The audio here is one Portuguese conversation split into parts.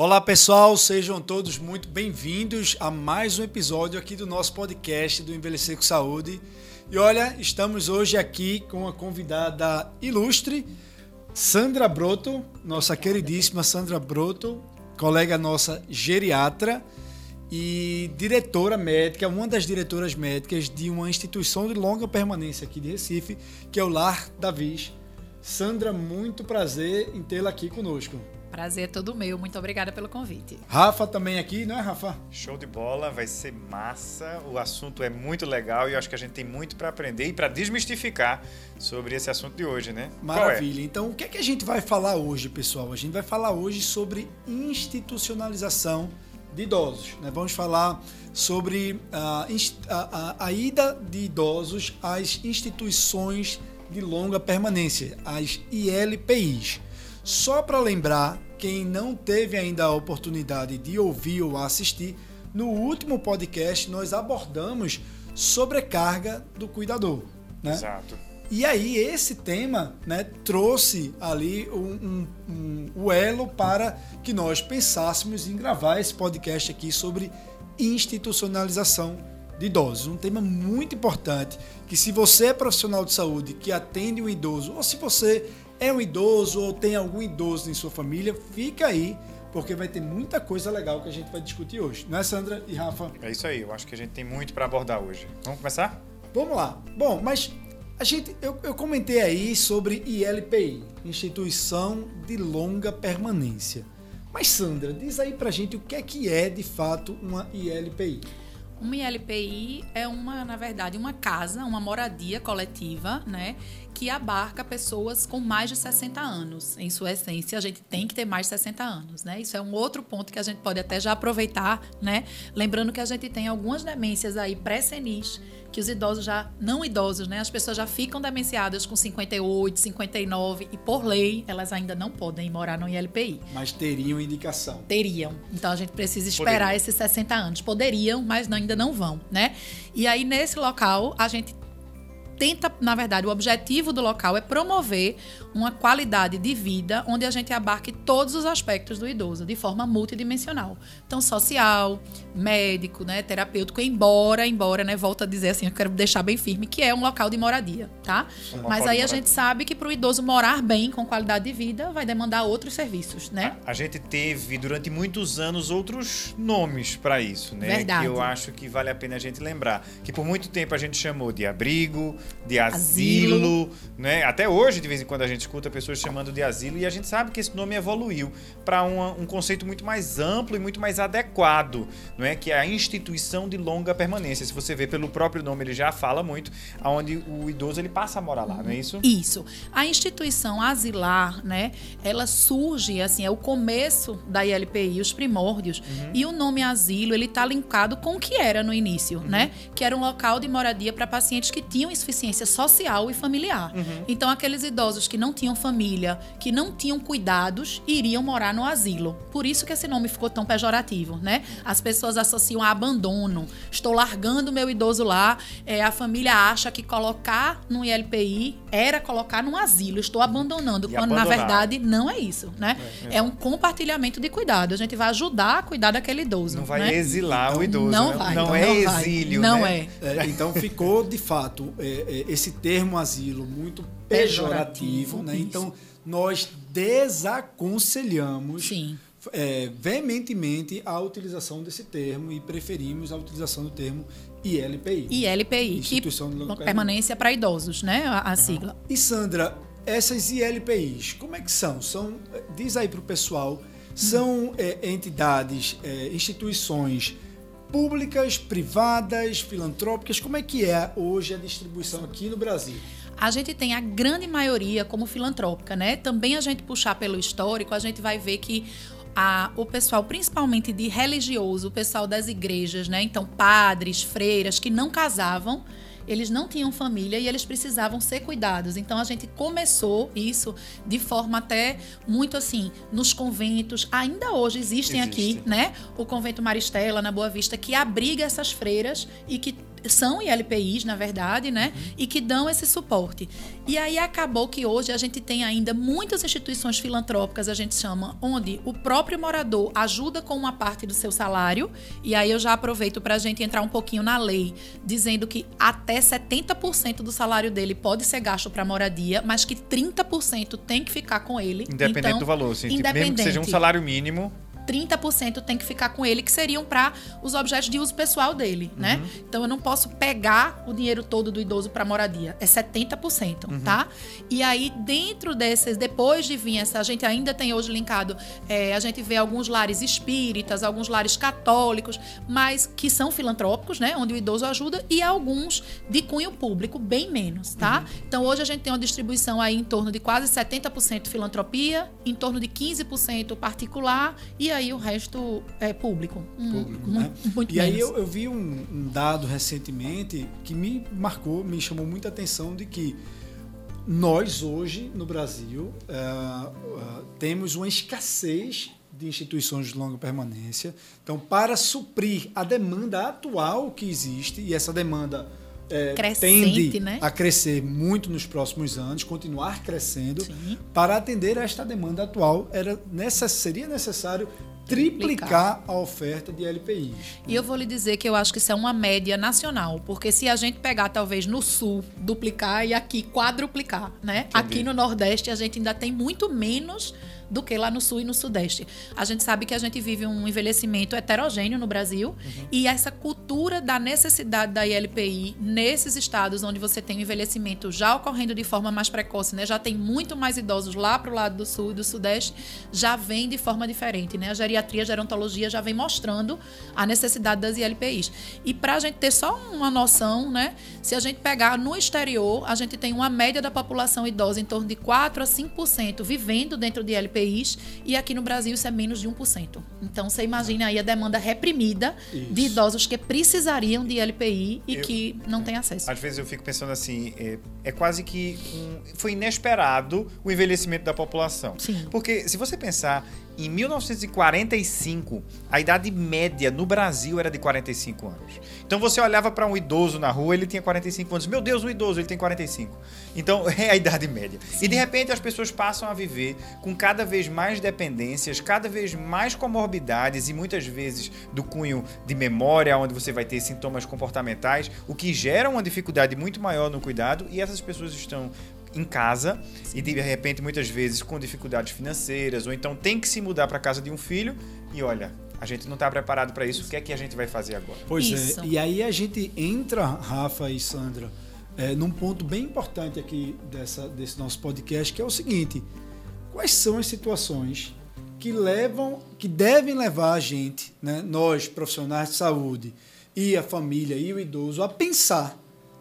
Olá pessoal, sejam todos muito bem-vindos a mais um episódio aqui do nosso podcast do Envelhecer com Saúde. E olha, estamos hoje aqui com uma convidada ilustre, Sandra Broto, nossa queridíssima Sandra Broto, colega nossa geriatra e diretora médica, uma das diretoras médicas de uma instituição de longa permanência aqui de Recife, que é o Lar Davis. Sandra, muito prazer em tê-la aqui conosco. Prazer é todo meu. Muito obrigada pelo convite. Rafa também aqui, não é, Rafa? Show de bola, vai ser massa. O assunto é muito legal e eu acho que a gente tem muito para aprender e para desmistificar sobre esse assunto de hoje, né? É? Maravilha. É? Então, o que é que a gente vai falar hoje, pessoal? A gente vai falar hoje sobre institucionalização de idosos. Né? Vamos falar sobre a, a, a ida de idosos às instituições de longa permanência, as ILPIs. Só para lembrar, quem não teve ainda a oportunidade de ouvir ou assistir, no último podcast nós abordamos sobrecarga do cuidador. Né? Exato. E aí esse tema né, trouxe ali um, um, um, o elo para que nós pensássemos em gravar esse podcast aqui sobre institucionalização de idosos. Um tema muito importante que se você é profissional de saúde que atende um idoso ou se você é um idoso ou tem algum idoso em sua família, fica aí, porque vai ter muita coisa legal que a gente vai discutir hoje. Não é, Sandra e Rafa? É isso aí, eu acho que a gente tem muito para abordar hoje. Vamos começar? Vamos lá. Bom, mas a gente, eu, eu comentei aí sobre ILPI, Instituição de Longa Permanência. Mas Sandra, diz aí pra gente o que é que é de fato uma ILPI. Uma ILPI é uma, na verdade, uma casa, uma moradia coletiva, né, que abarca pessoas com mais de 60 anos. Em sua essência, a gente tem que ter mais de 60 anos, né? Isso é um outro ponto que a gente pode até já aproveitar, né? Lembrando que a gente tem algumas demências aí pré-senis, que os idosos já, não idosos, né? As pessoas já ficam demenciadas com 58, 59 e por lei elas ainda não podem morar no ILPI. Mas teriam indicação. Teriam. Então a gente precisa esperar Poderiam. esses 60 anos. Poderiam, mas ainda não vão, né? E aí nesse local a gente tenta, na verdade, o objetivo do local é promover uma qualidade de vida onde a gente abarque todos os aspectos do idoso de forma multidimensional. Então, social, médico, né, terapêutico, embora, embora, né, volto a dizer assim, eu quero deixar bem firme que é um local de moradia, tá? Mas aí a gente sabe que para o idoso morar bem, com qualidade de vida, vai demandar outros serviços, né? A, a gente teve durante muitos anos outros nomes para isso, né? Verdade. Que eu acho que vale a pena a gente lembrar. Que por muito tempo a gente chamou de abrigo, de asilo, asilo. né? Até hoje, de vez em quando, a gente escuta pessoas chamando de asilo e a gente sabe que esse nome evoluiu para um conceito muito mais amplo e muito mais adequado, não é? Que é a instituição de longa permanência. Se você vê pelo próprio nome, ele já fala muito, aonde o idoso ele passa a morar lá, não é isso? Isso. A instituição asilar, né? Ela surge assim, é o começo da ILPI, os primórdios, uhum. e o nome asilo ele está linkado com o que era no início, uhum. né? Que era um local de moradia para pacientes que tinham insuficiência social e familiar. Uhum. Então aqueles idosos que não tinham família, que não tinham cuidados, iriam morar no asilo. Por isso que esse nome ficou tão pejorativo, né? As pessoas associam a abandono. Estou largando meu idoso lá. É, a família acha que colocar no ILPI era colocar num asilo. Estou abandonando, e quando abandonar. na verdade não é isso, né? É, é. é, um compartilhamento de cuidado. A gente vai ajudar a cuidar daquele idoso. Não vai né? exilar então, o idoso. Não né? vai. Não então é não exílio. Não né? é. é. Então ficou de fato é, esse termo asilo muito pejorativo, pejorativo né? Então nós desaconselhamos é, veementemente a utilização desse termo e preferimos a utilização do termo ILPI. ILPI, Instituição que permanência para idosos, né? A, a uhum. sigla. E Sandra, essas ILPIs, como é que são? São diz aí para o pessoal, são é, entidades, é, instituições públicas, privadas, filantrópicas? Como é que é hoje a distribuição aqui no Brasil? A gente tem a grande maioria como filantrópica, né? Também a gente puxar pelo histórico, a gente vai ver que a, o pessoal, principalmente de religioso, o pessoal das igrejas, né? Então, padres, freiras que não casavam, eles não tinham família e eles precisavam ser cuidados. Então a gente começou isso de forma até muito assim, nos conventos, ainda hoje existem Existe. aqui, né? O convento Maristela na Boa Vista que abriga essas freiras e que são ILPIs, na verdade, né? Uhum. E que dão esse suporte. E aí acabou que hoje a gente tem ainda muitas instituições filantrópicas, a gente chama, onde o próprio morador ajuda com uma parte do seu salário. E aí eu já aproveito para a gente entrar um pouquinho na lei, dizendo que até 70% do salário dele pode ser gasto para moradia, mas que 30% tem que ficar com ele. Independente então, do valor, assim, tipo, mesmo que independente. seja um salário mínimo. 30% tem que ficar com ele, que seriam para os objetos de uso pessoal dele, né? Então eu não posso pegar o dinheiro todo do idoso para moradia, é 70%, tá? E aí dentro desses, depois de vir essa, a gente ainda tem hoje linkado, é, a gente vê alguns lares espíritas, alguns lares católicos, mas que são filantrópicos, né? Onde o idoso ajuda e alguns de cunho público, bem menos, tá? Então hoje a gente tem uma distribuição aí em torno de quase 70% filantropia, em torno de 15% particular e aí o resto é público. Hum, público, mu- né? Muito E aí menos. eu, eu vi um, um dado recentemente que me marcou, me chamou muita atenção de que nós hoje no Brasil eh, eh, temos uma escassez de instituições de longa permanência. Então, para suprir a demanda atual que existe e essa demanda Crescente, tende né? a crescer muito nos próximos anos, continuar crescendo. Sim. Para atender a esta demanda atual, era necess, seria necessário triplicar a oferta de LPIs. E eu vou lhe dizer que eu acho que isso é uma média nacional, porque se a gente pegar talvez no sul, duplicar e aqui quadruplicar, né? Aqui no Nordeste a gente ainda tem muito menos do que lá no sul e no sudeste. A gente sabe que a gente vive um envelhecimento heterogêneo no Brasil e essa cultura da necessidade da ILPI nesses estados onde você tem o envelhecimento já ocorrendo de forma mais precoce, né? Já tem muito mais idosos lá para o lado do sul e do sudeste, já vem de forma diferente, né? A geriatria, a gerontologia já vem mostrando a necessidade das ILPIs. E para a gente ter só uma noção, né? Se a gente pegar no exterior, a gente tem uma média da população idosa em torno de 4 a 5% vivendo dentro de LPIs e aqui no Brasil isso é menos de 1%. Então você imagina aí a demanda reprimida de Isso. idosos que precisariam de LPI e Eu- que não têm acesso. Às vezes eu fico pensando assim, é, é quase que um- foi inesperado o envelhecimento da população. Sim. Porque se você pensar, em 1945, a idade média no Brasil era de 45 anos. Então você olhava para um idoso na rua, ele tinha 45 anos. Meu Deus, um idoso, ele tem 45. Então é a idade média. E de repente as pessoas passam a viver com cada vez mais dependências, cada vez mais comorbidades e muitas vezes do cunho de memória, onde você vai ter sintomas comportamentais, o que gera uma dificuldade muito maior no cuidado e essas pessoas estão em casa e de repente muitas vezes com dificuldades financeiras ou então tem que se mudar para casa de um filho e olha, a gente não está preparado para isso, o que é que a gente vai fazer agora? Pois Isso. é. E aí a gente entra, Rafa e Sandra, é, num ponto bem importante aqui dessa, desse nosso podcast, que é o seguinte: quais são as situações que levam, que devem levar a gente, né, nós profissionais de saúde e a família e o idoso a pensar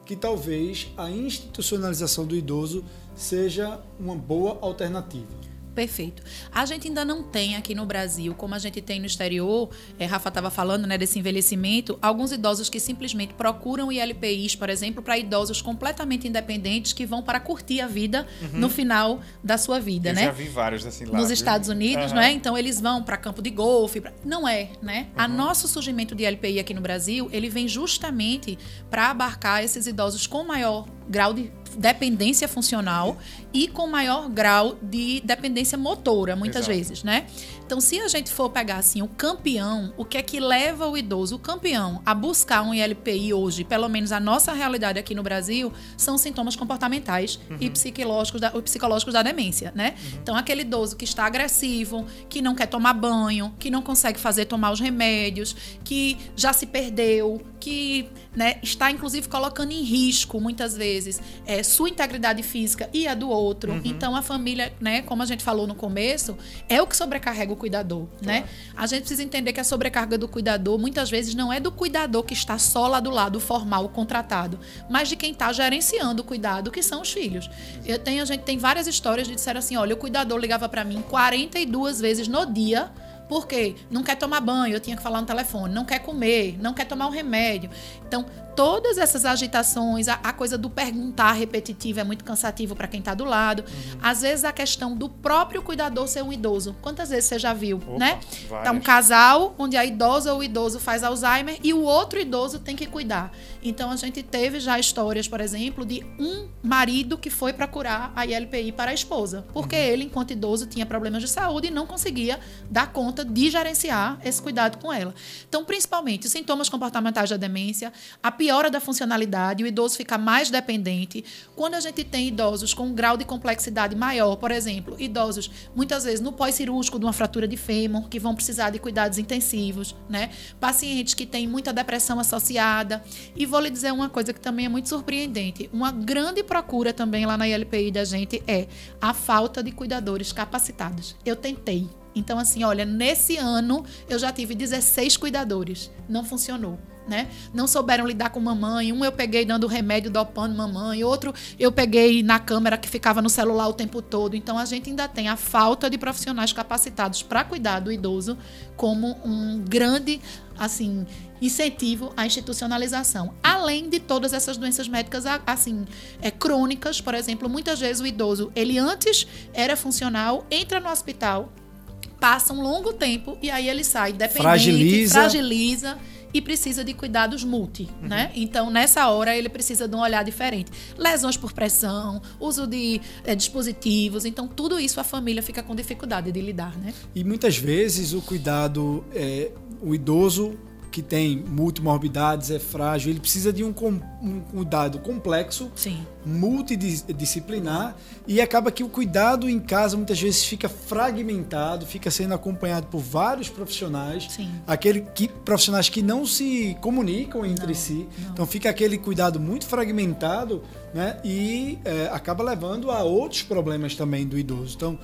que talvez a institucionalização do idoso seja uma boa alternativa. Perfeito. A gente ainda não tem aqui no Brasil, como a gente tem no exterior, é, Rafa estava falando né, desse envelhecimento, alguns idosos que simplesmente procuram ILPIs, por exemplo, para idosos completamente independentes que vão para curtir a vida no final da sua vida, Eu né? já vi vários assim lá. nos viu? Estados Unidos, Aham. não é? Então eles vão para campo de golfe, pra- não é, né? A nosso surgimento de LPI aqui no Brasil, ele vem justamente para abarcar esses idosos com maior grau de dependência funcional e com maior grau de dependência motora, muitas Exato. vezes, né? Então, se a gente for pegar assim o campeão, o que é que leva o idoso, o campeão, a buscar um ILPI hoje, pelo menos a nossa realidade aqui no Brasil, são sintomas comportamentais e psicológicos da, psicológicos da demência, né? Então, aquele idoso que está agressivo, que não quer tomar banho, que não consegue fazer tomar os remédios, que já se perdeu, que né, está inclusive colocando em risco muitas vezes é, sua integridade física e a do outro. Então a família, né, como a gente falou no começo, é o que sobrecarrega o cuidador, né? A gente precisa entender que a sobrecarga do cuidador muitas vezes não é do cuidador que está só lá do lado formal, contratado, mas de quem está gerenciando o cuidado, que são os filhos. Eu tenho, a gente tem várias histórias de disseram assim, olha, o cuidador ligava para mim 42 vezes no dia Por quê? Não quer tomar banho, eu tinha que falar no telefone, não quer comer, não quer tomar um remédio. Então, todas essas agitações, a, a coisa do perguntar repetitivo é muito cansativo para quem está do lado. Uhum. Às vezes a questão do próprio cuidador ser um idoso. Quantas vezes você já viu, Opa, né? Várias. Tá um casal onde a idosa ou o idoso faz Alzheimer e o outro idoso tem que cuidar. Então a gente teve já histórias, por exemplo, de um marido que foi para curar a ILPI para a esposa, porque uhum. ele, enquanto idoso, tinha problemas de saúde e não conseguia dar conta de gerenciar esse cuidado com ela. Então, principalmente, sintomas comportamentais da demência, a piora da funcionalidade, o idoso fica mais dependente. Quando a gente tem idosos com um grau de complexidade maior, por exemplo, idosos muitas vezes no pós-cirúrgico de uma fratura de fêmur, que vão precisar de cuidados intensivos, né? Pacientes que têm muita depressão associada. E vou lhe dizer uma coisa que também é muito surpreendente. Uma grande procura também lá na ILPI da gente é a falta de cuidadores capacitados. Eu tentei. Então, assim, olha, nesse ano eu já tive 16 cuidadores. Não funcionou né? Não souberam lidar com mamãe. Um eu peguei dando remédio dopando mamãe, outro eu peguei na câmera que ficava no celular o tempo todo. Então a gente ainda tem a falta de profissionais capacitados para cuidar do idoso como um grande assim incentivo à institucionalização. Além de todas essas doenças médicas assim, é, crônicas, por exemplo, muitas vezes o idoso, ele antes era funcional, entra no hospital, passa um longo tempo e aí ele sai dependente, fragiliza, fragiliza e precisa de cuidados multi, uhum. né? Então, nessa hora, ele precisa de um olhar diferente. Lesões por pressão, uso de é, dispositivos. Então, tudo isso a família fica com dificuldade de lidar, né? E muitas vezes o cuidado, é, o idoso que tem multimorbidades, é frágil, ele precisa de um, um cuidado complexo, Sim. multidisciplinar, e acaba que o cuidado em casa muitas vezes fica fragmentado, fica sendo acompanhado por vários profissionais, Sim. aquele que, profissionais que não se comunicam entre não, si, não. então fica aquele cuidado muito fragmentado, né, e é, acaba levando a outros problemas também do idoso. Então,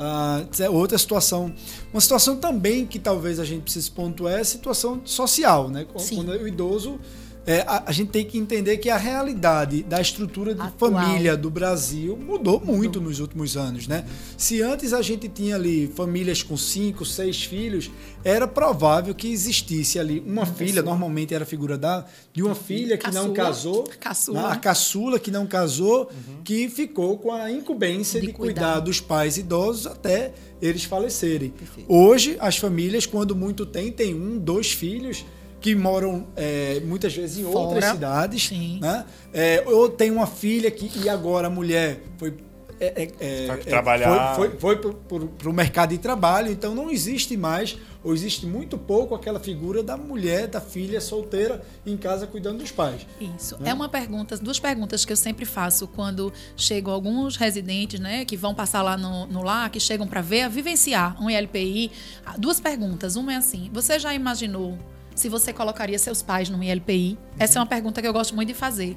Uh, outra situação. Uma situação também que talvez a gente precise pontuar é a situação social, né? Sim. Quando o idoso. É, a, a, gente tem que entender que a realidade da estrutura de Atual. família do Brasil mudou muito mudou. nos últimos anos, né? Se antes a gente tinha ali famílias com cinco, seis filhos, era provável que existisse ali uma, uma filha, pessoa. normalmente era a figura da, de uma filha que caçula, não casou, caçula. Né? a caçula que não casou, uhum. que ficou com a incumbência de, de cuidar. cuidar dos pais idosos até eles falecerem. Perfeito. Hoje, as famílias, quando muito tem, tem um, dois filhos que moram é, muitas vezes em Fora. outras cidades, Sim. né? É, ou tem uma filha que e agora a mulher foi é, é, é trabalhar. foi, foi, foi para o mercado de trabalho, então não existe mais, ou existe muito pouco aquela figura da mulher, da filha solteira em casa cuidando dos pais. Isso. Né? É uma pergunta, duas perguntas que eu sempre faço quando chegam alguns residentes, né, que vão passar lá no, no lar, que chegam para ver, a vivenciar um ILPI. Duas perguntas. Uma é assim: você já imaginou se você colocaria seus pais no ILPI? Essa é uma pergunta que eu gosto muito de fazer,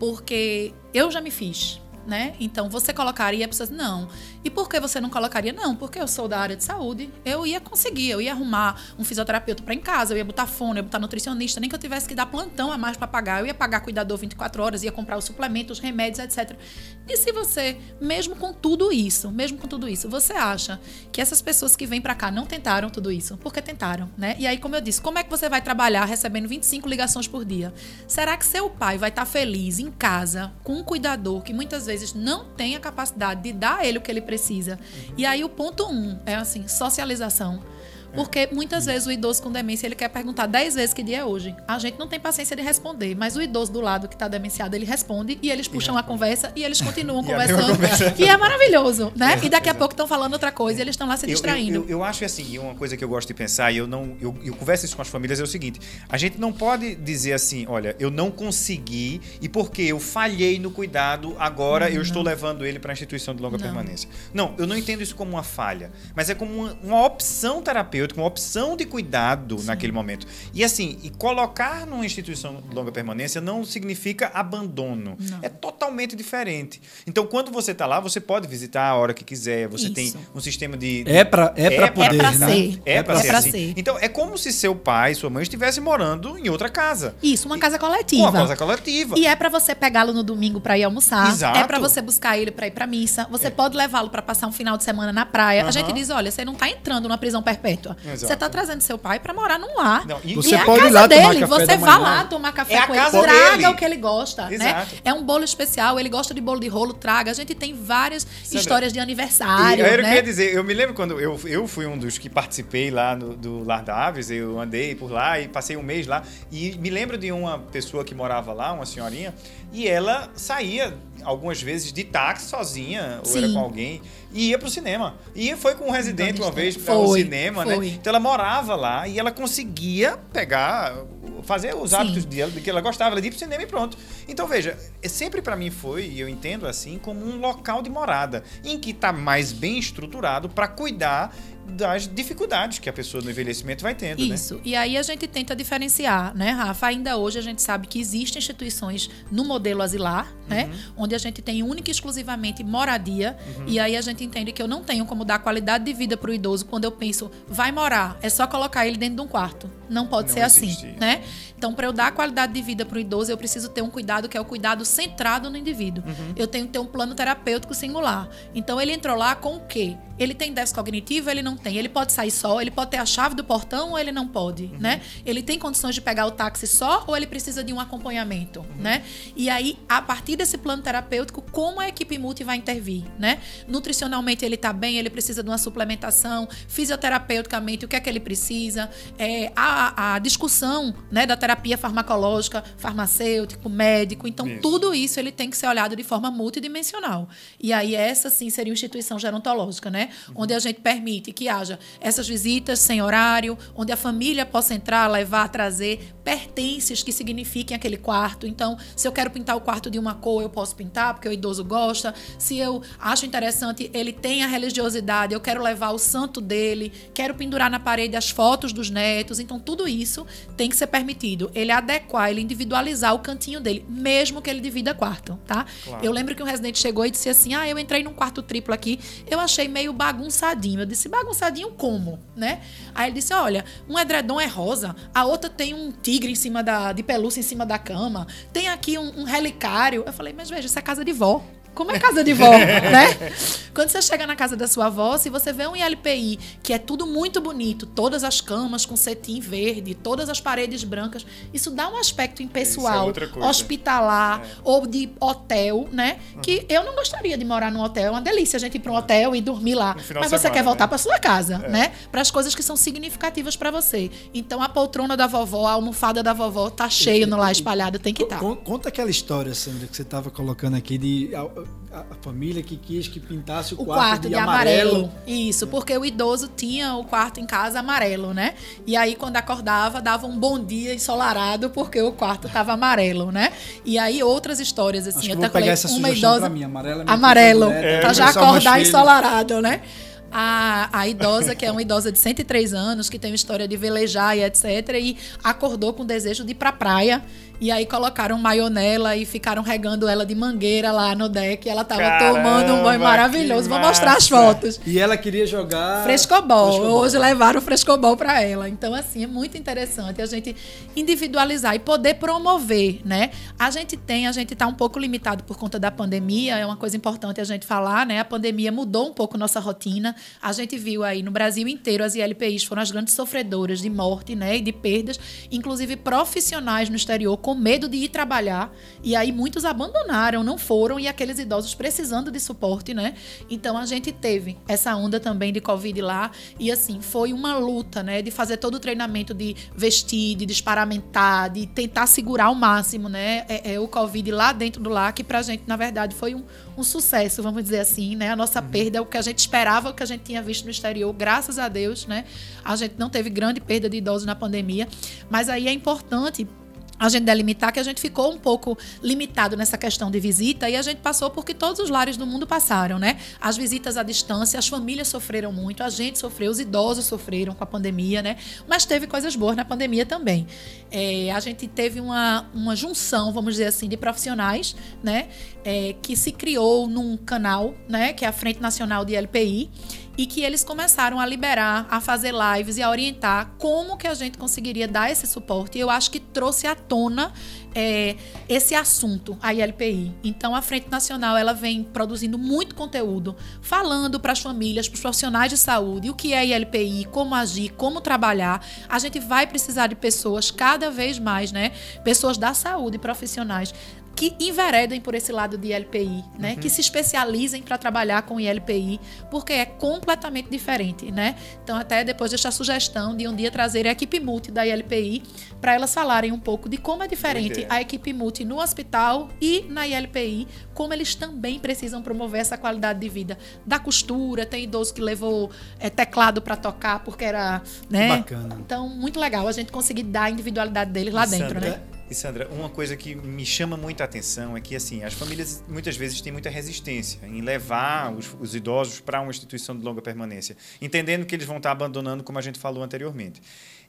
porque eu já me fiz né? Então você colocaria pessoas não. E por que você não colocaria não? Porque eu sou da área de saúde. Eu ia conseguir, eu ia arrumar um fisioterapeuta para em casa, eu ia botar fone, eu ia botar nutricionista, nem que eu tivesse que dar plantão a mais para pagar, eu ia pagar cuidador 24 horas, ia comprar os suplementos, os remédios, etc. E se você, mesmo com tudo isso, mesmo com tudo isso, você acha que essas pessoas que vêm para cá não tentaram tudo isso? Porque tentaram, né? E aí, como eu disse, como é que você vai trabalhar recebendo 25 ligações por dia? Será que seu pai vai estar tá feliz em casa com um cuidador que muitas vezes não tem a capacidade de dar a ele o que ele precisa. Uhum. E aí o ponto um é assim, socialização. Porque muitas vezes o idoso com demência ele quer perguntar dez vezes que dia é hoje. A gente não tem paciência de responder, mas o idoso do lado que está demenciado ele responde e eles puxam a conversa e eles continuam conversando. E é maravilhoso, né? É, e daqui a pouco estão falando outra coisa e eles estão lá se distraindo. Eu, eu, eu, acho assim, uma coisa que eu gosto de pensar e eu não, eu, eu converso isso com as famílias é o seguinte: a gente não pode dizer assim, olha, eu não consegui e porque eu falhei no cuidado agora não. eu estou levando ele para a instituição de longa não. permanência. Não, eu não entendo isso como uma falha, mas é como uma, uma opção terapêutica terapêutica, uma opção de cuidado Sim. naquele momento. E assim, e colocar numa instituição de longa permanência não significa abandono. Não. É totalmente diferente. Então, quando você está lá, você pode visitar a hora que quiser. Você Isso. tem um sistema de. É para é, é poder. É para né? ser. É, é para ser, assim. ser. Então, é como se seu pai, sua mãe estivessem morando em outra casa. Isso, uma casa coletiva. Uma casa coletiva. E é para você pegá-lo no domingo para ir almoçar. Exato. É para você buscar ele para ir para missa. Você é. pode levá-lo para passar um final de semana na praia. A gente diz, olha, você não está entrando numa prisão perpétua. Exato. Você está trazendo seu pai para morar num lar. Não, e- Você e é a pode ir casa lá tomar dele, café você vá manhã. lá tomar café É a com ele, casa traga dele. o que ele gosta, né? Exato. É um bolo especial, ele gosta de bolo de rolo, traga. A gente tem várias Sandra, histórias de aniversário, era o que eu né? ia dizer, eu me lembro quando eu, eu fui um dos que participei lá no, do Lar da Aves, eu andei por lá e passei um mês lá. E me lembro de uma pessoa que morava lá, uma senhorinha, e ela saía algumas vezes de táxi sozinha, ou era Sim. com alguém, e ia pro cinema. E foi com um residente uma vez para o Foi, cinema, né? foi. Então ela morava lá e ela conseguia pegar, fazer os Sim. hábitos dela, de que ela gostava, ela ia pro cinema e pronto. Então veja, é sempre para mim foi, e eu entendo assim, como um local de morada, em que está mais bem estruturado para cuidar das dificuldades que a pessoa no envelhecimento vai tendo, né? Isso. E aí a gente tenta diferenciar, né, Rafa? Ainda hoje a gente sabe que existem instituições no modelo asilar, né? Uhum. Onde a gente tem única e exclusivamente moradia. E aí a gente entende que eu não tenho como dar qualidade de vida para o idoso quando eu penso, vai morar, é só colocar ele dentro de um quarto. Não pode Não ser existe. assim, né? Então, para eu dar qualidade de vida para o idoso, eu preciso ter um cuidado que é o cuidado centrado no indivíduo. Uhum. Eu tenho que ter um plano terapêutico singular. Então, ele entrou lá com o quê? Ele tem déficit cognitivo, ele não tem. Ele pode sair só, ele pode ter a chave do portão ou ele não pode, Uhum. né? Ele tem condições de pegar o táxi só ou ele precisa de um acompanhamento, né? E aí, a partir desse plano terapêutico, como a equipe multi vai intervir, né? Nutricionalmente ele tá bem, ele precisa de uma suplementação, fisioterapeuticamente o que é que ele precisa, é, a, a discussão, né, da terapia farmacológica, farmacêutico, médico, então Isso. tudo isso ele tem que ser olhado de forma multidimensional. E aí essa sim seria uma instituição gerontológica, né? Onde a gente permite que haja essas visitas sem horário, onde a família possa entrar, levar, trazer pertences que signifiquem aquele quarto. Então, se eu quero pintar o quarto de uma cor, eu posso pintar, porque o idoso gosta. Se eu acho interessante, ele tem a religiosidade, eu quero levar o santo dele, quero pendurar na parede as fotos dos netos. Então, tudo isso tem que ser permitido. Ele adequar, ele individualizar o cantinho dele, mesmo que ele divida quarto, tá? Claro. Eu lembro que um residente chegou e disse assim: Ah, eu entrei num quarto triplo aqui, eu achei meio bagunçadinho. Eu disse: Bagunçadinho como? Né? Aí ele disse: Olha, um edredom é rosa, a outra tem um tigre em cima da, de pelúcia em cima da cama, tem aqui um, um relicário. Eu falei: Mas veja, isso é casa de vó. Como é casa de vó, né? Quando você chega na casa da sua avó, se você vê um ILPI que é tudo muito bonito, todas as camas com cetim verde, todas as paredes brancas, isso dá um aspecto impessoal, outra coisa. hospitalar ou de hotel, né? Que eu não gostaria de morar num hotel, é uma delícia a gente ir para um hotel e dormir lá. Mas você semana, quer voltar né? para sua casa, né? Para as coisas que são significativas para você. Então a poltrona da vovó, a almofada da vovó tá cheio no lá espalhado, tem que estar. Con- Conta aquela história, Sandra, que você estava colocando aqui de a, a- a família que quis que pintasse o, O quarto, de, amarelo. amarelo. Isso, porque o idoso tinha o quarto em casa amarelo, né? E aí, quando acordava, dava um bom dia ensolarado, porque o quarto tava amarelo, né? E aí, outras histórias, assim. Acho que eu vou até falei, pegar essa uma idosa. pra mim. Amarelo é minha amarelo, pra é, já começar umas acordar ensolarado, né? A, a idosa, que é uma idosa de 103 anos, que tem uma história de velejar e etc., e acordou com o desejo de ir pra praia. E aí colocaram maionela e ficaram regando ela de mangueira lá no deck. E ela tava Caramba, tomando um banho maravilhoso. Vou mostrar as fotos. E ela queria jogar. Frescobol. Frescobol. Hoje levaram o frescobol para ela. Então, assim, é muito interessante a gente individualizar e poder promover, né? A gente tem, a gente está um pouco limitado por conta da pandemia, é uma coisa importante a gente falar, né? A pandemia mudou um pouco nossa rotina. A gente viu aí no Brasil inteiro as ILPIs foram as grandes sofredoras de morte, né? E de perdas, inclusive profissionais no exterior com medo de ir trabalhar. E aí muitos abandonaram, não foram, e aqueles idosos precisando de suporte, né? Então a gente teve essa onda também de Covid lá. E assim, foi uma luta, né? De fazer todo o treinamento de vestir, de desparamentar, de tentar segurar ao máximo, né? É, é o Covid lá dentro do lar, que pra gente, na verdade, foi um, um sucesso, vamos dizer assim, né? A nossa perda é o que a gente esperava, o que a gente tinha visto no exterior, graças a Deus, né? A gente não teve grande perda de idosos na pandemia. Mas aí é importante a gente delimitar que a gente ficou um pouco limitado nessa questão de visita e a gente passou porque todos os lares do mundo passaram, né? As visitas à distância, as famílias sofreram muito, a gente sofreu, os idosos sofreram com a pandemia, né? Mas teve coisas boas na pandemia também. É, a gente teve uma, uma junção, vamos dizer assim, de profissionais, né? É, que se criou num canal, né? Que é a Frente Nacional de LPI e que eles começaram a liberar, a fazer lives e a orientar como que a gente conseguiria dar esse suporte. E eu acho que trouxe à tona é, esse assunto, a ILPI. Então, a Frente Nacional ela vem produzindo muito conteúdo, falando para as famílias, para os profissionais de saúde, o que é ILPI, como agir, como trabalhar. A gente vai precisar de pessoas cada vez mais, né? Pessoas da saúde, profissionais que enveredem por esse lado de ILPI, né? Uhum. Que se especializem para trabalhar com ILPI, porque é completamente diferente, né? Então, até depois deixar a sugestão de um dia trazer a equipe multi da ILPI para elas falarem um pouco de como é diferente a equipe multi no hospital e na ILPI, como eles também precisam promover essa qualidade de vida da costura. Tem idoso que levou é, teclado para tocar porque era, né? Bacana. Então, muito legal a gente conseguir dar a individualidade deles lá dentro, né? E Sandra, uma coisa que me chama muita atenção é que assim as famílias muitas vezes têm muita resistência em levar os, os idosos para uma instituição de longa permanência, entendendo que eles vão estar abandonando, como a gente falou anteriormente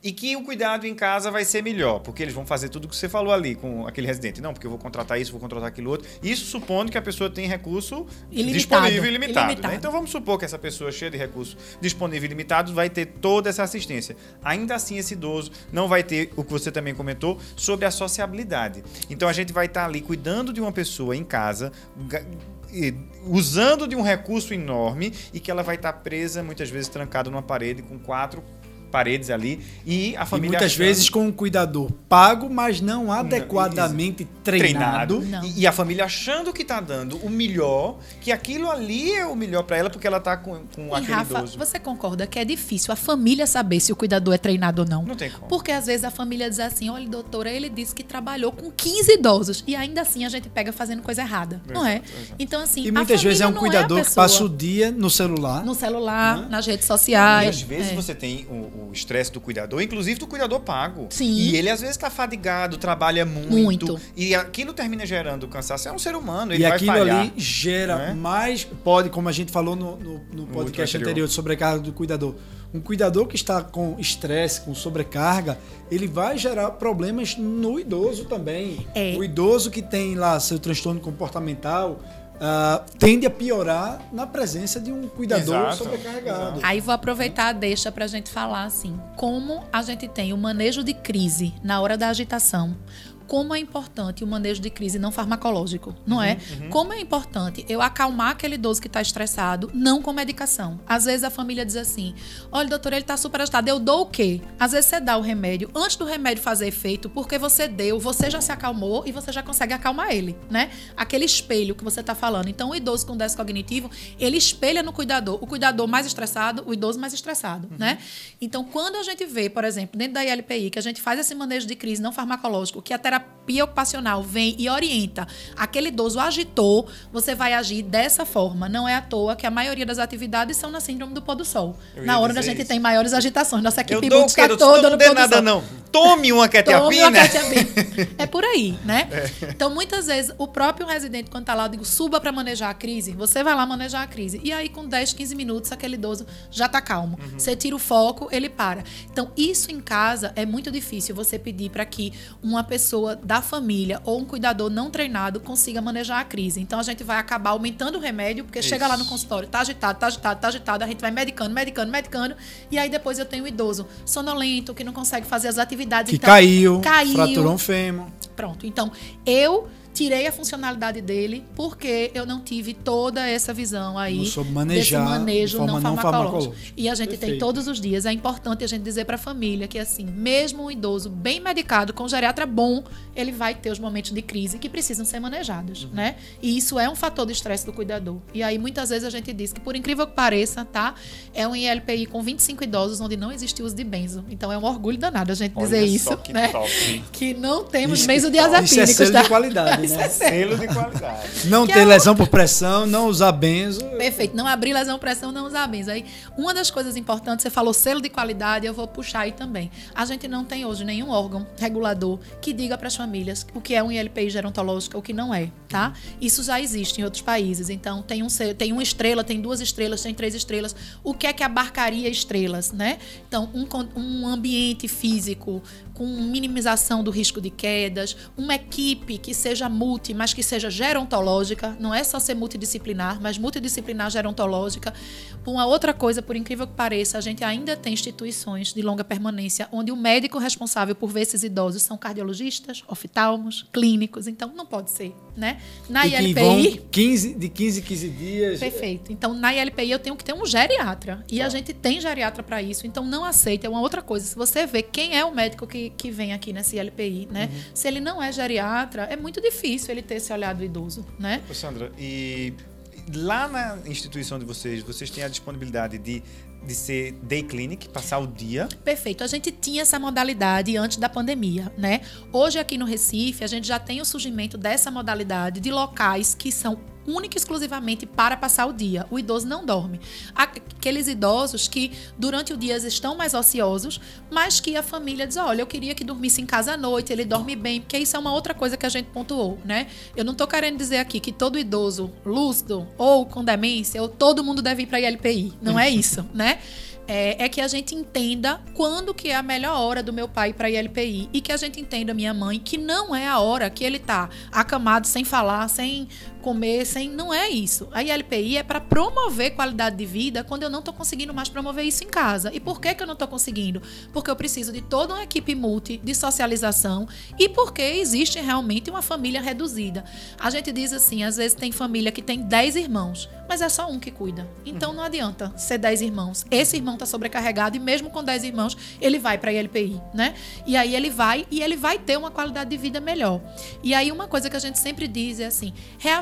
e que o cuidado em casa vai ser melhor, porque eles vão fazer tudo o que você falou ali com aquele residente. Não, porque eu vou contratar isso, vou contratar aquilo outro. Isso supondo que a pessoa tem recurso ilimitado, disponível e limitado. Né? ilimitado. Né? Então vamos supor que essa pessoa cheia de recurso disponível e limitado vai ter toda essa assistência. Ainda assim, esse idoso não vai ter o que você também comentou sobre a sociabilidade. Então a gente vai estar ali cuidando de uma pessoa em casa usando de um recurso enorme e que ela vai estar presa, muitas vezes trancada numa parede com quatro paredes ali e a família. E muitas achando... vezes com um cuidador pago, mas não adequadamente não, treinado. treinado. E, e, a família achando que está dando o melhor, que aquilo ali é o melhor para ela porque ela está com, com e aquele Rafa, idoso. Você concorda que é difícil a família saber se o cuidador é treinado ou não? Não tem como. Porque às vezes a família diz assim: olha, doutora, ele disse que trabalhou com 15 idosos e ainda assim a gente pega fazendo coisa errada, exato, não é? Exato. Então, assim. E muitas vezes é um é cuidador é que passa o dia no celular. No celular, né? nas redes sociais. E às vezes é. você tem o o estresse do cuidador, inclusive do cuidador pago. Sim. E ele às vezes está fadigado, trabalha muito, muito, E aquilo termina gerando cansaço. É um ser humano, ele e vai aquilo falhar, ali gera né? mais. Pode, como a gente falou no, no, no podcast anterior. anterior de sobrecarga do cuidador. Um cuidador que está com estresse, com sobrecarga, ele vai gerar problemas no idoso também. É. O idoso que tem lá seu transtorno comportamental, uh, tende a piorar na presença de um cuidador Exato. sobrecarregado. Exato. Aí vou aproveitar a deixa para a gente falar assim, como a gente tem o manejo de crise na hora da agitação como é importante o manejo de crise não farmacológico, não uhum, é? Uhum. Como é importante eu acalmar aquele idoso que está estressado, não com medicação. Às vezes a família diz assim: olha, doutor, ele está super agitado, eu dou o quê? Às vezes você dá o remédio antes do remédio fazer efeito, porque você deu, você já se acalmou e você já consegue acalmar ele, né? Aquele espelho que você está falando. Então, o idoso com déficit cognitivo, ele espelha no cuidador. O cuidador mais estressado, o idoso mais estressado, uhum. né? Então, quando a gente vê, por exemplo, dentro da ILPI, que a gente faz esse manejo de crise não farmacológico, que a terapia terapia ocupacional vem e orienta, aquele idoso agitou, você vai agir dessa forma. Não é à toa que a maioria das atividades são na síndrome do pôr do sol. Na hora da gente isso. tem maiores agitações. Nossa equipe está toda no pôr do nada, sol. não. Tome uma quetiapina. Tome uma quetiapina. é por aí, né? É. Então, muitas vezes, o próprio residente, quando está lá, eu digo, suba para manejar a crise. Você vai lá manejar a crise. E aí, com 10, 15 minutos, aquele idoso já está calmo. Uhum. Você tira o foco, ele para. Então, isso em casa é muito difícil você pedir para que uma pessoa da família ou um cuidador não treinado consiga manejar a crise. Então, a gente vai acabar aumentando o remédio, porque isso. chega lá no consultório, tá agitado, tá agitado, tá agitado, a gente vai medicando, medicando, medicando. E aí, depois eu tenho o idoso sonolento, que não consegue fazer as atividades atividades. Que então, caiu, caiu, fraturou um fêmur. Pronto. Então, eu tirei a funcionalidade dele porque eu não tive toda essa visão aí desse manejo de não, não farmacológico. E a gente Perfeito. tem todos os dias. É importante a gente dizer para a família que assim, mesmo um idoso bem medicado com geriatra bom, ele vai ter os momentos de crise que precisam ser manejados, uhum. né? E isso é um fator de estresse do cuidador. E aí muitas vezes a gente diz que por incrível que pareça, tá? É um ILPI com 25 idosos onde não existe uso de benzo. Então é um orgulho danado a gente Olha dizer isso, que né? Top. Que não temos isso, benzodiazepínicos, isso é tá? de qualidade. Né? É selo de qualidade. Não que ter é lesão por pressão, não usar benzo. Perfeito. Não abrir lesão por pressão, não usar benzo. Aí, uma das coisas importantes, você falou selo de qualidade, eu vou puxar aí também. A gente não tem hoje nenhum órgão regulador que diga para as famílias o que é um ILPI gerontológico ou o que não é, tá? Isso já existe em outros países. Então, tem, um, tem uma estrela, tem duas estrelas, tem três estrelas. O que é que abarcaria estrelas, né? Então, um, um ambiente físico com minimização do risco de quedas, uma equipe que seja multi, mas que seja gerontológica, não é só ser multidisciplinar, mas multidisciplinar gerontológica. Uma outra coisa, por incrível que pareça, a gente ainda tem instituições de longa permanência onde o médico responsável por ver esses idosos são cardiologistas, oftalmos, clínicos, então não pode ser, né? Na e ILPI 15 de 15 em 15 dias. Perfeito. Então na ILPI eu tenho que ter um geriatra e a gente tem geriatra para isso, então não aceita, é uma outra coisa. Se você vê quem é o médico que, que vem aqui nessa ILPI, né? Uhum. Se ele não é geriatra, é muito difícil ele ter esse olhar do idoso, né? Ô Sandra, e lá na instituição de vocês, vocês têm a disponibilidade de de ser day clinic, passar o dia. Perfeito. A gente tinha essa modalidade antes da pandemia, né? Hoje aqui no Recife, a gente já tem o surgimento dessa modalidade de locais que são única e exclusivamente para passar o dia. O idoso não dorme. Aqueles idosos que durante o dia estão mais ociosos, mas que a família diz: olha, eu queria que dormisse em casa à noite, ele dorme bem, porque isso é uma outra coisa que a gente pontuou, né? Eu não estou querendo dizer aqui que todo idoso lúcido ou com demência, ou todo mundo deve ir para ILPI. Não é isso, né? é, é, que a gente entenda quando que é a melhor hora do meu pai para ir LPI e que a gente entenda minha mãe que não é a hora que ele tá acamado sem falar, sem comer, sem não é isso. A ILPI é para promover qualidade de vida quando eu não estou conseguindo mais promover isso em casa. E por que que eu não estou conseguindo? Porque eu preciso de toda uma equipe multi de socialização e porque existe realmente uma família reduzida. A gente diz assim, às vezes tem família que tem 10 irmãos, mas é só um que cuida. Então não adianta ser 10 irmãos. Esse irmão está sobrecarregado e mesmo com 10 irmãos, ele vai para a ILPI, né? E aí ele vai e ele vai ter uma qualidade de vida melhor. E aí uma coisa que a gente sempre diz é assim: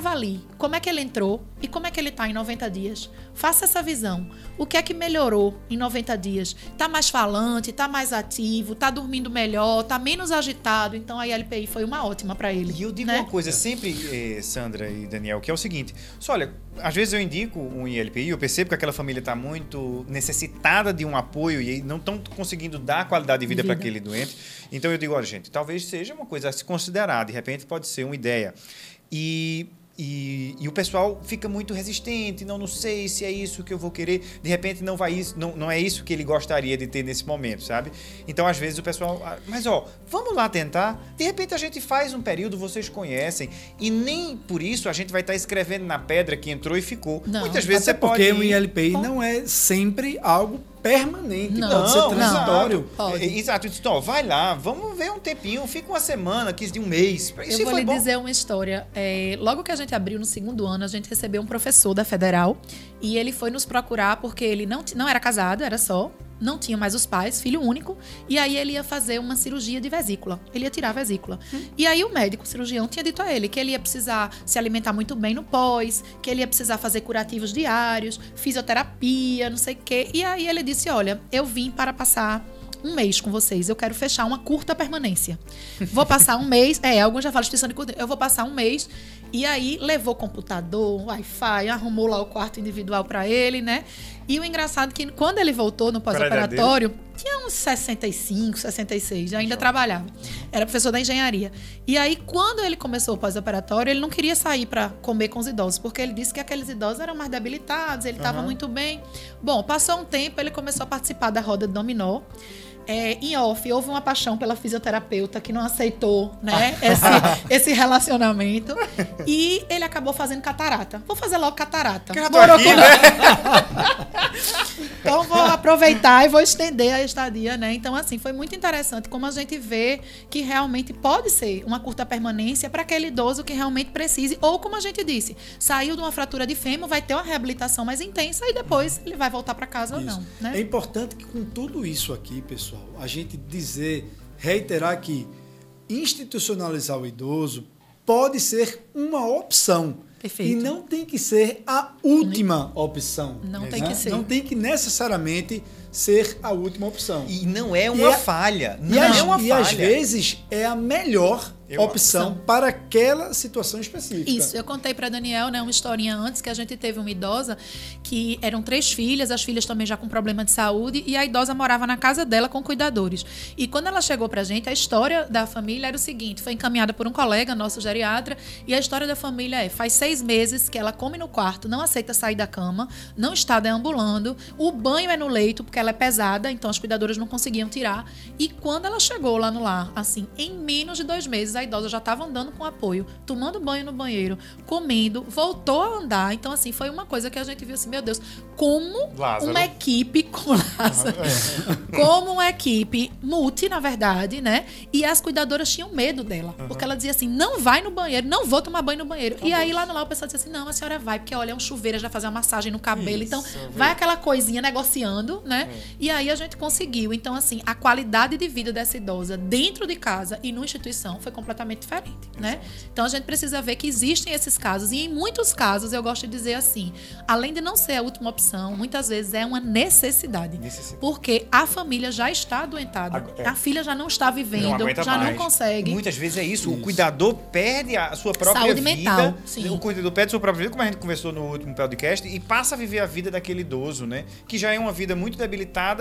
reavalie como é que ele entrou e como é que ele está em 90 dias. Faça essa visão. O que é que melhorou em 90 dias? Está mais falante, está mais ativo, está dormindo melhor, está menos agitado. Então a ILPI foi uma ótima para ele. E eu digo né? uma coisa sempre, eh, Sandra e Daniel, que é o seguinte: só olha, às vezes eu indico um ILPI, eu percebo que aquela família está muito necessitada de um apoio e não estão conseguindo dar qualidade de vida, vida. para aquele doente. Então eu digo, olha, gente, talvez seja uma coisa a se considerar, de repente pode ser uma ideia. E e, e, o pessoal fica muito resistente, não, não sei se é isso que eu vou querer. De repente não vai isso, não, não é isso que ele gostaria de ter nesse momento, sabe? Então às vezes o pessoal, ah, mas ó, vamos lá tentar. De repente a gente faz um período, vocês conhecem, e nem por isso a gente vai estar tá escrevendo na pedra que entrou e ficou. Não. Muitas vezes Até você porque pode o ILPI não é sempre algo permanente, não, pode ser transitório. Não, pode. Exato. Então, vai lá, vamos ver um tempinho, fica uma semana, 15 de um mês. Isso Eu vou lhe bom. dizer uma história. É, logo que a gente abriu no segundo ano, a gente recebeu um professor da Federal e ele foi nos procurar porque ele não, não era casado, era só não tinha mais os pais, filho único, e aí ele ia fazer uma cirurgia de vesícula. Ele ia tirar a vesícula. Hum. E aí o médico, o cirurgião, tinha dito a ele que ele ia precisar se alimentar muito bem no pós, que ele ia precisar fazer curativos diários, fisioterapia, não sei o quê. E aí ele disse: Olha, eu vim para passar um mês com vocês. Eu quero fechar uma curta permanência. Vou passar um mês. É, alguns já falam extensão de curta. Eu vou passar um mês. E aí levou computador, Wi-Fi, arrumou lá o quarto individual para ele, né? E o engraçado é que quando ele voltou no pós-operatório, tinha uns 65, 66, ainda trabalhava. Era professor da engenharia. E aí, quando ele começou o pós-operatório, ele não queria sair para comer com os idosos, porque ele disse que aqueles idosos eram mais debilitados, ele estava uhum. muito bem. Bom, passou um tempo, ele começou a participar da roda de dominó é, em off, houve uma paixão pela fisioterapeuta que não aceitou né, esse, esse relacionamento. E ele acabou fazendo catarata. Vou fazer logo catarata. Que aqui, né? então vou aproveitar e vou estender a estadia, né? Então, assim, foi muito interessante como a gente vê que realmente pode ser uma curta permanência para aquele idoso que realmente precise, ou como a gente disse, saiu de uma fratura de fêmur, vai ter uma reabilitação mais intensa e depois ele vai voltar para casa isso. ou não. Né? É importante que com tudo isso aqui, pessoal, a gente dizer, reiterar que institucionalizar o idoso pode ser uma opção. Perfeito. E não tem que ser a última opção. Não né? tem que ser. Não tem que necessariamente ser a última opção. E não é uma é, falha. Não e é uma e falha. E às vezes é a melhor eu opção acho. para aquela situação específica. Isso, eu contei para Daniel, né, uma historinha antes que a gente teve uma idosa que eram três filhas, as filhas também já com problema de saúde e a idosa morava na casa dela com cuidadores. E quando ela chegou pra gente, a história da família era o seguinte, foi encaminhada por um colega, nosso geriatra, e a história da família é, faz seis meses que ela come no quarto, não aceita sair da cama, não está deambulando, o banho é no leito, porque ela é pesada, então as cuidadoras não conseguiam tirar. E quando ela chegou lá no lar, assim, em menos de dois meses, a idosa já estava andando com apoio, tomando banho no banheiro, comendo, voltou a andar. Então, assim, foi uma coisa que a gente viu assim, meu Deus, como Lázaro. uma equipe com Lázaro, como uma equipe multi, na verdade, né? E as cuidadoras tinham medo dela, porque ela dizia assim, não vai no banheiro, não vou tomar banho no banheiro. e aí lá no lá o pessoal dizia assim, não, a senhora vai, porque olha, é um chuveiro, já fazer uma massagem no cabelo, então vai aquela coisinha negociando, né? E aí a gente conseguiu. Então, assim, a qualidade de vida dessa idosa dentro de casa e numa instituição foi completamente diferente, né? Então a gente precisa ver que existem esses casos. E em muitos casos, eu gosto de dizer assim, além de não ser a última opção, muitas vezes é uma necessidade. Necessidade. Porque a família já está adoentada. É. A filha já não está vivendo, Não já mais. não consegue. Muitas vezes é isso. O cuidador perde a sua própria Saúde vida. mental, sim. O cuidador perde a sua própria vida, como a gente conversou no último podcast, e passa a viver a vida daquele idoso, né? Que já é uma vida muito debilitada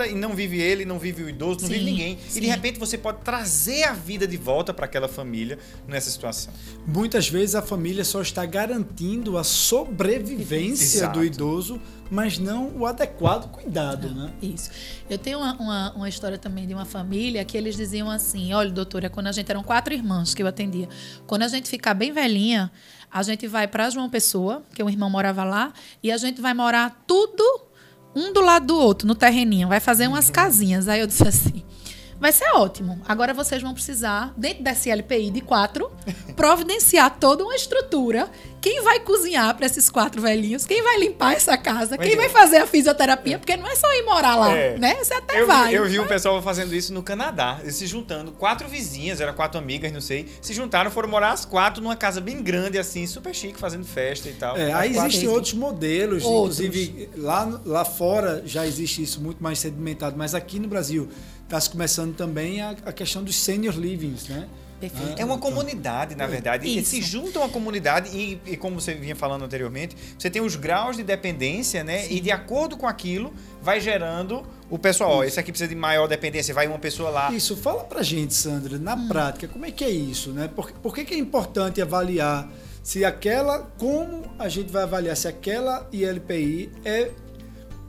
e não vive ele, não vive o idoso, não Sim, vive ninguém. E sim. de repente você pode trazer a vida de volta para aquela família nessa situação. Muitas vezes a família só está garantindo a sobrevivência Exato. do idoso, mas não o adequado cuidado, né? Isso. Eu tenho uma, uma, uma história também de uma família que eles diziam assim: olha, doutora, quando a gente eram quatro irmãs que eu atendia, quando a gente ficar bem velhinha, a gente vai para João Pessoa, que um irmão morava lá, e a gente vai morar tudo um do lado do outro, no terreninho, vai fazer umas casinhas. Aí eu disse assim. Vai ser ótimo. Agora vocês vão precisar, dentro dessa LPI de quatro, providenciar toda uma estrutura. Quem vai cozinhar para esses quatro velhinhos? Quem vai limpar essa casa? Mas Quem é. vai fazer a fisioterapia? Porque não é só ir morar lá, É. né? Você até Eu, vai. eu vi um pessoal fazendo isso no Canadá, eles se juntando, quatro vizinhas, eram quatro amigas, não sei, se juntaram, foram morar as quatro numa casa bem grande, assim, super chique, fazendo festa e tal. É, aí quatro- existem outros modelos, Outros. inclusive lá, lá fora já existe isso muito mais sedimentado, mas aqui no Brasil está se começando também a, a questão dos senior livings, né? Perfeito. É uma comunidade, na verdade. E Isso. se junta uma comunidade e, e como você vinha falando anteriormente, você tem os graus de dependência, né? E de acordo com aquilo, vai gerando o pessoal. Ó, esse aqui precisa de maior dependência, vai uma pessoa lá. Isso, fala pra gente, Sandra, na Hum. prática, como é que é isso, né? Por, por que, que é importante avaliar se aquela, como a gente vai avaliar se aquela ILPI é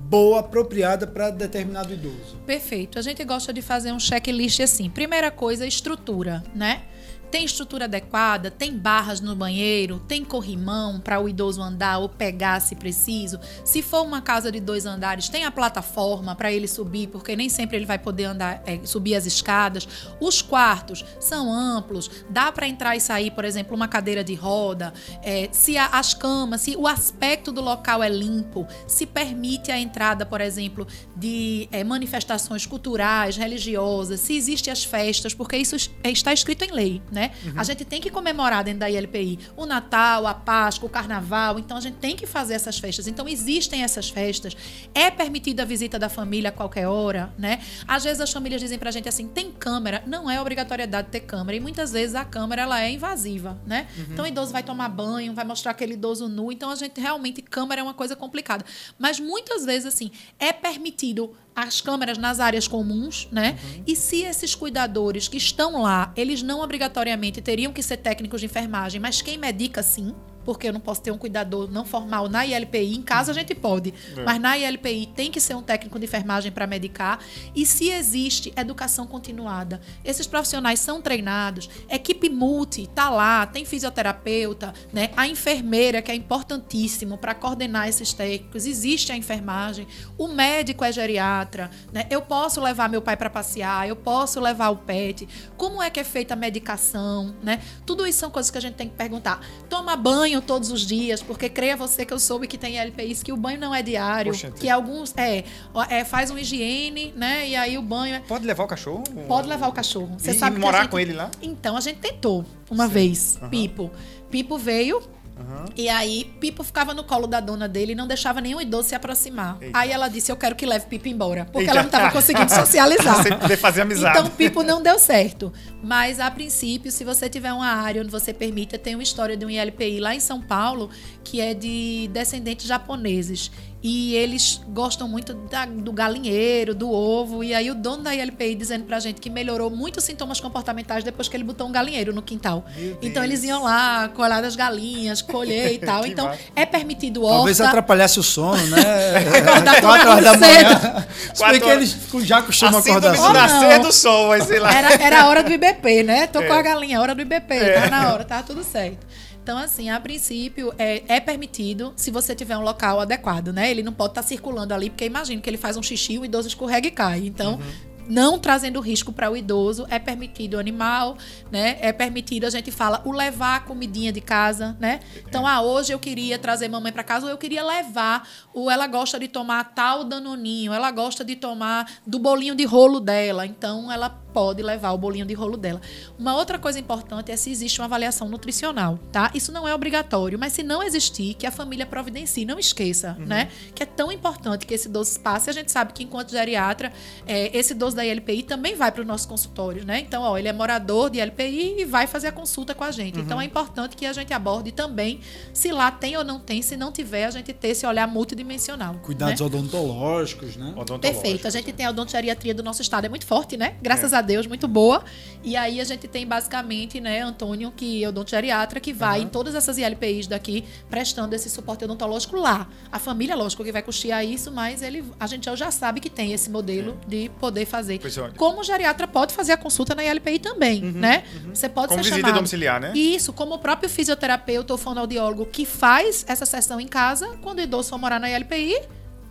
boa, apropriada para determinado idoso? Perfeito. A gente gosta de fazer um checklist assim. Primeira coisa, estrutura, né? Tem estrutura adequada, tem barras no banheiro, tem corrimão para o idoso andar ou pegar se preciso. Se for uma casa de dois andares, tem a plataforma para ele subir, porque nem sempre ele vai poder andar, é, subir as escadas. Os quartos são amplos, dá para entrar e sair, por exemplo, uma cadeira de roda. É, se a- as camas, se o aspecto do local é limpo, se permite a entrada, por exemplo, de é, manifestações culturais, religiosas, se existem as festas, porque isso é, está escrito em lei, né? A gente tem que comemorar dentro da ILPI o Natal, a Páscoa, o Carnaval, então a gente tem que fazer essas festas. Então existem essas festas, é permitida a visita da família a qualquer hora, né? Às vezes as famílias dizem pra gente assim, tem câmera, não é obrigatoriedade ter câmera e muitas vezes a câmera ela é invasiva, né? Então o idoso vai tomar banho, vai mostrar aquele idoso nu, então a gente realmente câmera é uma coisa complicada. Mas muitas vezes assim, é permitido as câmeras nas áreas comuns, né? E se esses cuidadores que estão lá, eles não obrigatoriamente teriam que ser técnicos de enfermagem, mas quem medica sim, porque eu não posso ter um cuidador não formal na ILPI, em casa a gente pode, mas na ILPI tem que ser um técnico de enfermagem para medicar. E se existe educação continuada, esses profissionais são treinados, equipe multi tá lá, tem fisioterapeuta, né? A enfermeira que é importantíssimo para coordenar esses técnicos, existe a enfermagem, o médico é geriatra, né? Eu posso levar meu pai para passear, eu posso levar o pet. Como é que é feita a medicação, né? Tudo isso são coisas que a gente tem que perguntar. Toma banho todos os dias, porque creia você que eu soube que tem LPIs que o banho não é diário, Poxa, que alguns é, é, faz uma higiene, né? E aí o banho é, Pode levar o cachorro? pode levar o cachorro. Você E- sabe e morar gente- com ele lá? Então a gente tentou uma vez, Pipo. Pipo veio Aham. e aí Pipo ficava no colo da dona dele e não deixava nenhum idoso se aproximar. Eita. Aí ela disse: "Eu quero que leve Pipo embora", porque Eita. ela não estava conseguindo socializar. Sem poder fazer amizade. Então, Pipo não deu certo. Mas, a princípio, se você tiver uma área onde você permita, tem uma história de um ILPI lá em São Paulo que é de descendentes japoneses. E eles gostam muito da, do galinheiro, do ovo. E aí o dono da ILPI dizendo pra gente que melhorou muitos sintomas comportamentais depois que ele botou um galinheiro no quintal. Então eles iam lá, colar das galinhas, colher e tal. então massa. é permitido horta. Talvez atrapalhasse o sono, né? Acordar quatro horas da manhã. Se bem que eles já costumam acordar cedo. Nascer do sol, mas sei lá. Era, era a hora do IBP, né? Tô é. com a galinha, hora do IBP. É. Tá na hora, tá tudo certo. Então, assim, a princípio, é, é permitido se você tiver um local adequado, né? Ele não pode estar tá circulando ali, porque imagina que ele faz um xixi, o idoso escorrega e cai. Então, uhum não trazendo risco para o idoso, é permitido o animal, né? É permitido, a gente fala, o levar a comidinha de casa, né? Então, ah, hoje eu queria trazer mamãe para casa, ou eu queria levar, ou ela gosta de tomar tal danoninho, ela gosta de tomar do bolinho de rolo dela, então ela pode levar o bolinho de rolo dela. Uma outra coisa importante é se existe uma avaliação nutricional, tá? Isso não é obrigatório, mas se não existir, que a família providencie, não esqueça, uhum. né? Que é tão importante que esse doce passe. A gente sabe que enquanto geriatra, é, esse doce da ILPI também vai para os nossos consultórios, né? Então, ó, ele é morador de ILPI e vai fazer a consulta com a gente. Uhum. Então, é importante que a gente aborde também se lá tem ou não tem. Se não tiver, a gente ter esse olhar multidimensional. Cuidados né? odontológicos, né? Odontológicos. Perfeito. A gente tem a odontogeriatria do nosso estado, é muito forte, né? Graças é. a a Deus, muito boa. E aí a gente tem basicamente, né, Antônio, que é odontogeriatra, que vai uhum. em todas essas ILPIs daqui prestando esse suporte odontológico lá. A família, lógico, que vai custear isso, mas ele, a gente já sabe que tem esse modelo é. de poder fazer. Como o geriatra pode fazer a consulta na ILPI também, uhum, né? Uhum. Você pode como ser visita chamado. domiciliar, né? Isso, como o próprio fisioterapeuta ou fonoaudiólogo que faz essa sessão em casa, quando o idoso for morar na ILPI,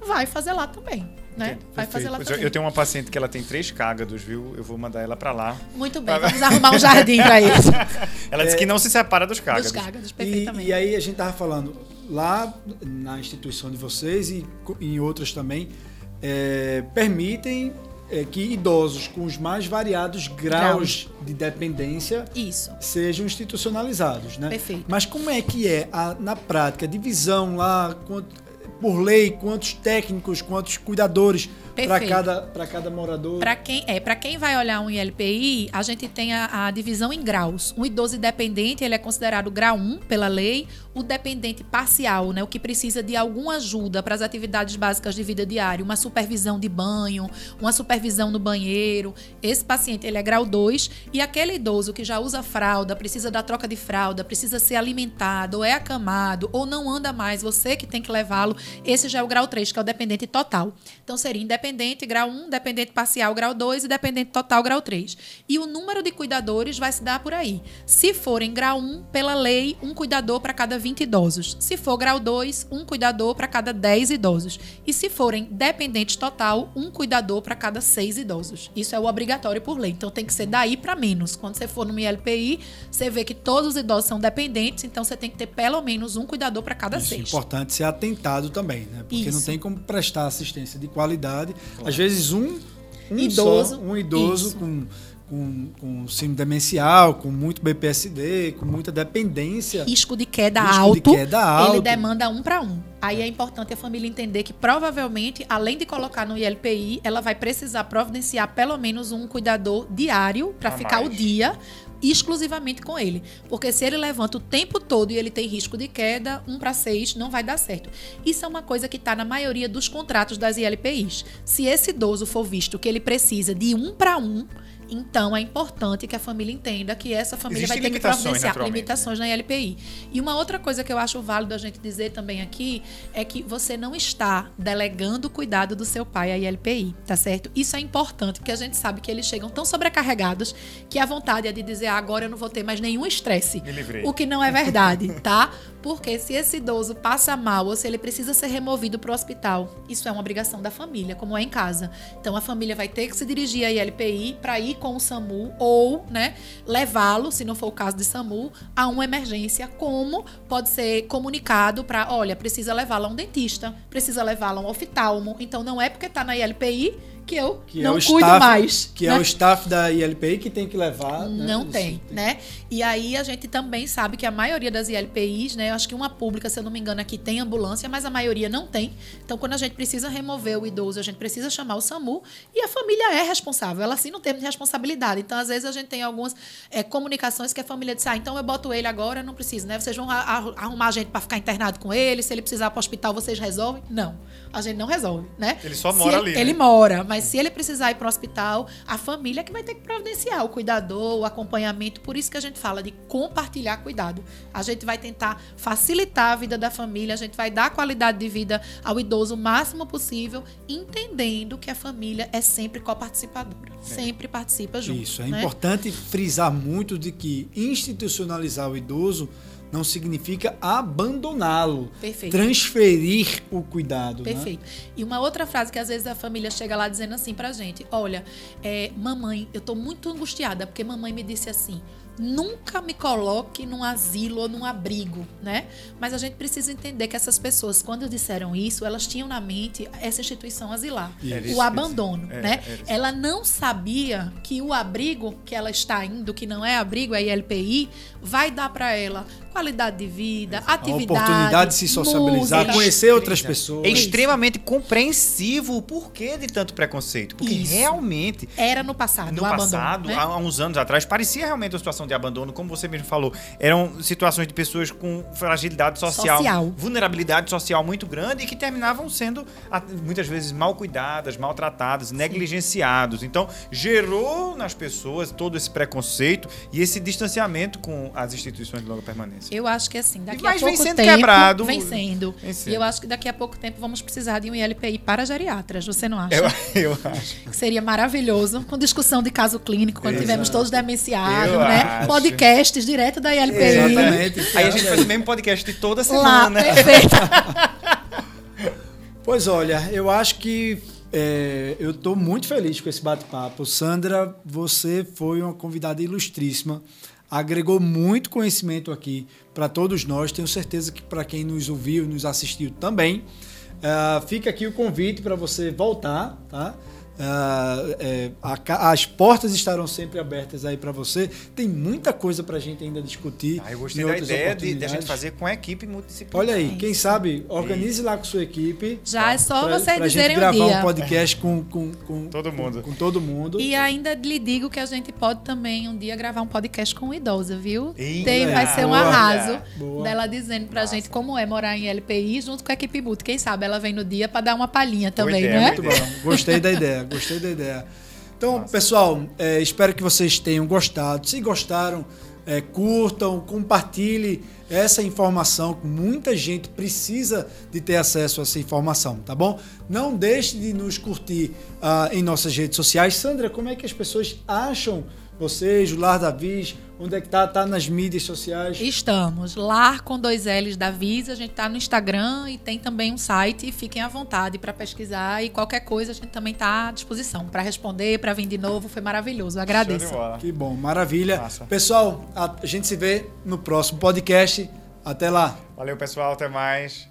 vai fazer lá também né? Vai fazer lá também. Eu tenho uma paciente que ela tem três cágados, viu? Eu vou mandar ela para lá. Muito bem, vamos arrumar um jardim para eles. ela disse que não se separa dos cágados. Dos cágados, perfeitamente. E, e aí a gente tava falando, lá na instituição de vocês e em outras também, é, permitem é, que idosos com os mais variados graus, graus, de dependência Isso. sejam institucionalizados, né? Perfeito. Mas como é que é a, na prática a divisão lá por lei, quantos técnicos, quantos cuidadores para cada, cada morador? Para quem é, para quem vai olhar um ILPI, a gente tem a, a, divisão em graus. Um idoso independente, ele é considerado grau 1 pela lei, o dependente parcial, né, o que precisa de alguma ajuda para as atividades básicas de vida diária, uma supervisão de banho, uma supervisão no banheiro. Esse paciente, ele é grau 2 e aquele idoso que já usa fralda, precisa da troca de fralda, precisa ser alimentado, ou é acamado ou não anda mais, você que tem que levá-lo, esse já é o grau 3, que é o dependente total. Então seria independente dependente grau 1, dependente parcial grau 2 e dependente total grau 3. E o número de cuidadores vai se dar por aí. Se for em grau 1, pela lei, um cuidador para cada 20 idosos. Se for grau 2, um cuidador para cada 10 idosos. E se forem dependente total, um cuidador para cada 6 idosos. Isso é o obrigatório por lei. Então tem que ser daí para menos. Quando você for no ILPI, você vê que todos os idosos são dependentes, então você tem que ter pelo menos um cuidador para cada Isso seis. É importante ser atentado também, né? Porque Isso. não tem como prestar assistência de qualidade Claro. Às vezes um, um idoso, só, um idoso com, com, com síndrome demencial, com muito BPSD, com muita dependência. Risco de queda, risco alto, de queda alto. Ele demanda um para um. Aí é importante a família entender que provavelmente, além de colocar no ILPI, ela vai precisar providenciar pelo menos um cuidador diário para ficar mais. o dia exclusivamente com ele. Porque se ele levanta o tempo todo e ele tem risco de queda, um para seis não vai dar certo. Isso é uma coisa que está na maioria dos contratos das ILPIs. Se esse idoso for visto que ele precisa de um para um, então, é importante que a família entenda que essa família Existem vai ter que providenciar limitações na LPI. E uma outra coisa que eu acho válido a gente dizer também aqui é que você não está delegando o cuidado do seu pai à ILPI, tá certo? Isso é importante, porque a gente sabe que eles chegam tão sobrecarregados que a vontade é de dizer ah, agora eu não vou ter mais nenhum estresse. O que não é verdade, tá? Porque se esse idoso passa mal ou se ele precisa ser removido para o hospital, isso é uma obrigação da família, como é em casa. Então a família vai ter que se dirigir à ILPI para ir com o SAMU ou, né, levá-lo, se não for o caso de SAMU, a uma emergência, como pode ser comunicado para, olha, precisa levá-lo a um dentista, precisa levá-lo a um oftalmo. Então não é porque está na ILPI que eu Que não é cuido staff, mais. Que né? é o staff da ILPI que tem que levar. né? Não Isso tem, né? E aí a gente também sabe que a maioria das ILPIs, né? Eu acho que uma pública, se eu não me engano, aqui tem ambulância, mas a maioria não tem. Então, quando a gente precisa remover o idoso, a gente precisa chamar o SAMU e a família é responsável. Ela sim não tem responsabilidade. Então, às vezes, a gente tem algumas é, comunicações que a família diz: ah, então eu boto ele agora, não preciso, né? Vocês vão a- a- arrumar gente para ficar internado com ele, se ele precisar para o hospital, vocês resolvem? Não. A gente não resolve, né? Ele só Se mora ele, ali, Ele né? mora, mas se ele precisar ir para o hospital, a família é que vai ter que providenciar o cuidador, o acompanhamento. Por isso que a gente fala de compartilhar cuidado. A gente vai tentar facilitar a vida da família, a gente vai dar qualidade de vida ao idoso o máximo possível, entendendo que a família é sempre coparticipadora. Sempre participa junto. Isso, é né? importante frisar muito de que institucionalizar o idoso não significa abandoná-lo. Perfeito. Transferir o cuidado. né? Perfeito. E uma outra frase que às vezes a família chega lá dizendo assim pra gente: Olha, é, mamãe, eu tô muito angustiada porque mamãe me disse assim. Nunca me coloque num asilo ou num abrigo, né? Mas a gente precisa entender que essas pessoas, quando disseram isso, elas tinham na mente essa instituição asilar, o abandono, era- né? Ela não sabia que o abrigo que ela está indo, que não é abrigo, é ILPI, vai dar para ela qualidade de vida, A atividade, oportunidade de se socializar, música. conhecer outras pessoas. É extremamente compreensivo o porquê de tanto preconceito. Porque Isso. realmente, Era no passado, no o abandono, passado, né? há uns anos atrás, parecia realmente uma situação de abandono, como você mesmo falou. Eram situações de pessoas com fragilidade social, Social. vulnerabilidade social muito grande e que terminavam sendo a- muitas vezes mal cuidadas, maltratadas, negligenciados. Então, gerou nas pessoas todo esse preconceito e esse distanciamento com as instituições de longa permanência. Eu acho que assim, daqui Mas a vem pouco sendo tempo... quebrado. Vem sendo. Vem sendo. E eu acho que daqui a pouco tempo vamos precisar de um ILPI para geriatras, você não acha? Eu, eu acho. Que seria maravilhoso, com discussão de caso clínico, quando Exato. tivermos todos demenciados, Eu né? acho. Podcasts direto da ILPI. Exatamente. Aí a gente faz o mesmo podcast de toda Lá, semana. perfeito. Pois olha, eu acho que é, eu estou muito feliz com esse bate-papo. Sandra, você foi uma convidada ilustríssima, agregou muito conhecimento aqui para todos nós. Tenho certeza que para quem nos ouviu nos assistiu também. Ah, fica aqui o convite para você voltar, tá? Ah, é, a as portas estarão sempre abertas aí para você. Tem muita coisa para a gente ainda discutir. Ah, eu gostei da outras ideia de, de a gente fazer com a equipe multidisciplinar. Olha aí, quem sabe organize lá com sua equipe. Já é só pra- vocês pra gente dizerem o gravar dia. um podcast com, com, com Todo mundo. Com, todo mundo. E ainda lhe digo que a gente pode também um dia gravar um podcast com o idosa, viu? Eita, Tem, vai ser um boa. arraso Boa. dela dizendo pra Massa. gente como é morar em LPI junto com a equipe Boot. Quem sabe ela vem no dia pra dar uma palhinha também, ideia, né? Muito bom. Gostei da ideia, gostei da ideia. Então, pessoal, é, espero que vocês tenham gostado. Se gostaram, é, curtam, compartilhe essa informação. Muita gente precisa de ter acesso a essa informação, tá bom? Não deixe de nos curtir ah, em nossas redes sociais. Sandra, como é que as pessoas acham vocês, o Lar da Viz? Onde é que tá? Tá nas mídias sociais? Estamos. Lar com dois L's da Visa. A gente tá no Instagram e tem também um site. Fiquem à vontade para pesquisar e qualquer coisa a gente também tá à disposição para responder, para vir de novo. Foi maravilhoso. Eu agradeço. Que bom, maravilha. Massa. Pessoal, a gente se vê no próximo podcast. Até lá. Valeu, pessoal. Até mais.